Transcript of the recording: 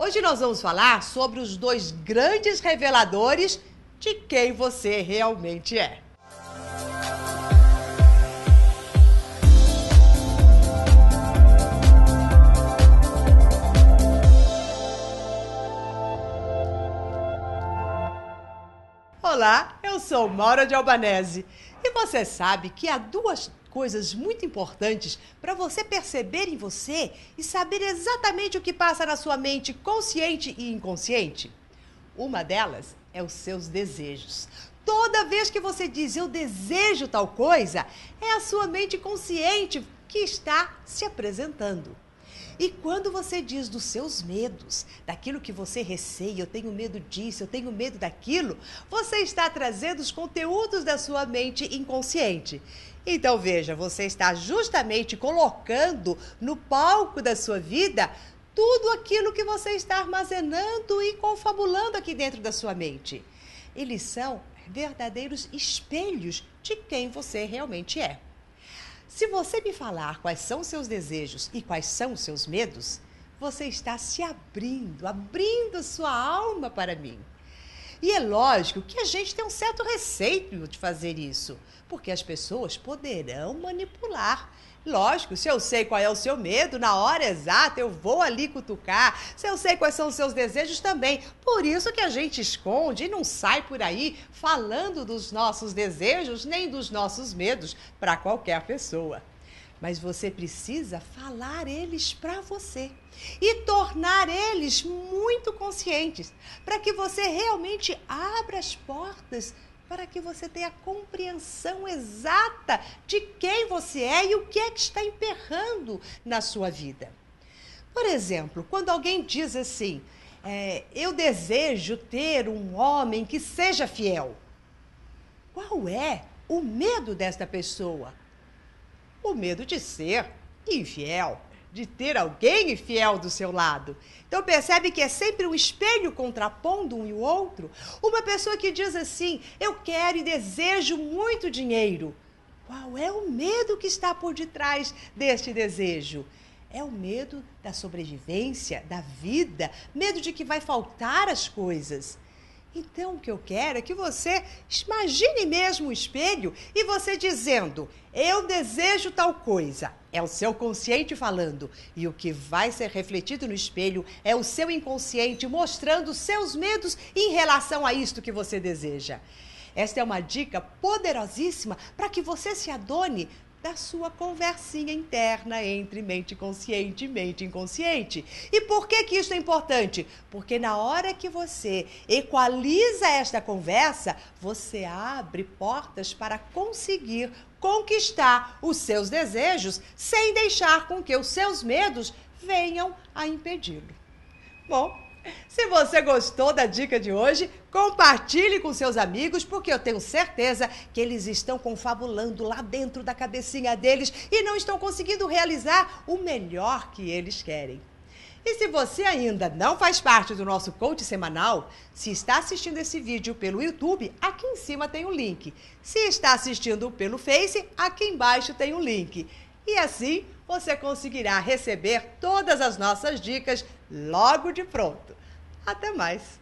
Hoje nós vamos falar sobre os dois grandes reveladores de quem você realmente é. Olá, eu sou Maura de Albanese e você sabe que há duas coisas muito importantes para você perceber em você e saber exatamente o que passa na sua mente consciente e inconsciente? Uma delas é os seus desejos. Toda vez que você diz eu desejo tal coisa, é a sua mente consciente que está se apresentando. E quando você diz dos seus medos, daquilo que você receia, eu tenho medo disso, eu tenho medo daquilo, você está trazendo os conteúdos da sua mente inconsciente. Então veja, você está justamente colocando no palco da sua vida tudo aquilo que você está armazenando e confabulando aqui dentro da sua mente. Eles são verdadeiros espelhos de quem você realmente é. Se você me falar quais são seus desejos e quais são os seus medos, você está se abrindo, abrindo sua alma para mim. E é lógico que a gente tem um certo receio de fazer isso, porque as pessoas poderão manipular. Lógico, se eu sei qual é o seu medo, na hora exata eu vou ali cutucar. Se eu sei quais são os seus desejos também. Por isso que a gente esconde e não sai por aí falando dos nossos desejos nem dos nossos medos para qualquer pessoa mas você precisa falar eles para você e tornar eles muito conscientes, para que você realmente abra as portas para que você tenha compreensão exata de quem você é e o que é que está emperrando na sua vida. Por exemplo, quando alguém diz assim, é, eu desejo ter um homem que seja fiel. Qual é o medo desta pessoa? o medo de ser infiel, de ter alguém infiel do seu lado. Então percebe que é sempre um espelho contrapondo um e o outro. Uma pessoa que diz assim: "Eu quero e desejo muito dinheiro". Qual é o medo que está por detrás deste desejo? É o medo da sobrevivência, da vida, medo de que vai faltar as coisas. Então, o que eu quero é que você imagine mesmo o espelho e você dizendo: Eu desejo tal coisa. É o seu consciente falando. E o que vai ser refletido no espelho é o seu inconsciente mostrando seus medos em relação a isto que você deseja. Esta é uma dica poderosíssima para que você se adone da sua conversinha interna entre mente consciente e mente inconsciente. E por que que isso é importante? Porque na hora que você equaliza esta conversa, você abre portas para conseguir conquistar os seus desejos sem deixar com que os seus medos venham a impedi-lo. Bom, se você gostou da dica de hoje, compartilhe com seus amigos, porque eu tenho certeza que eles estão confabulando lá dentro da cabecinha deles e não estão conseguindo realizar o melhor que eles querem. E se você ainda não faz parte do nosso coach semanal, se está assistindo esse vídeo pelo YouTube, aqui em cima tem um link. Se está assistindo pelo Face, aqui embaixo tem um link. E assim você conseguirá receber todas as nossas dicas logo de pronto. Até mais!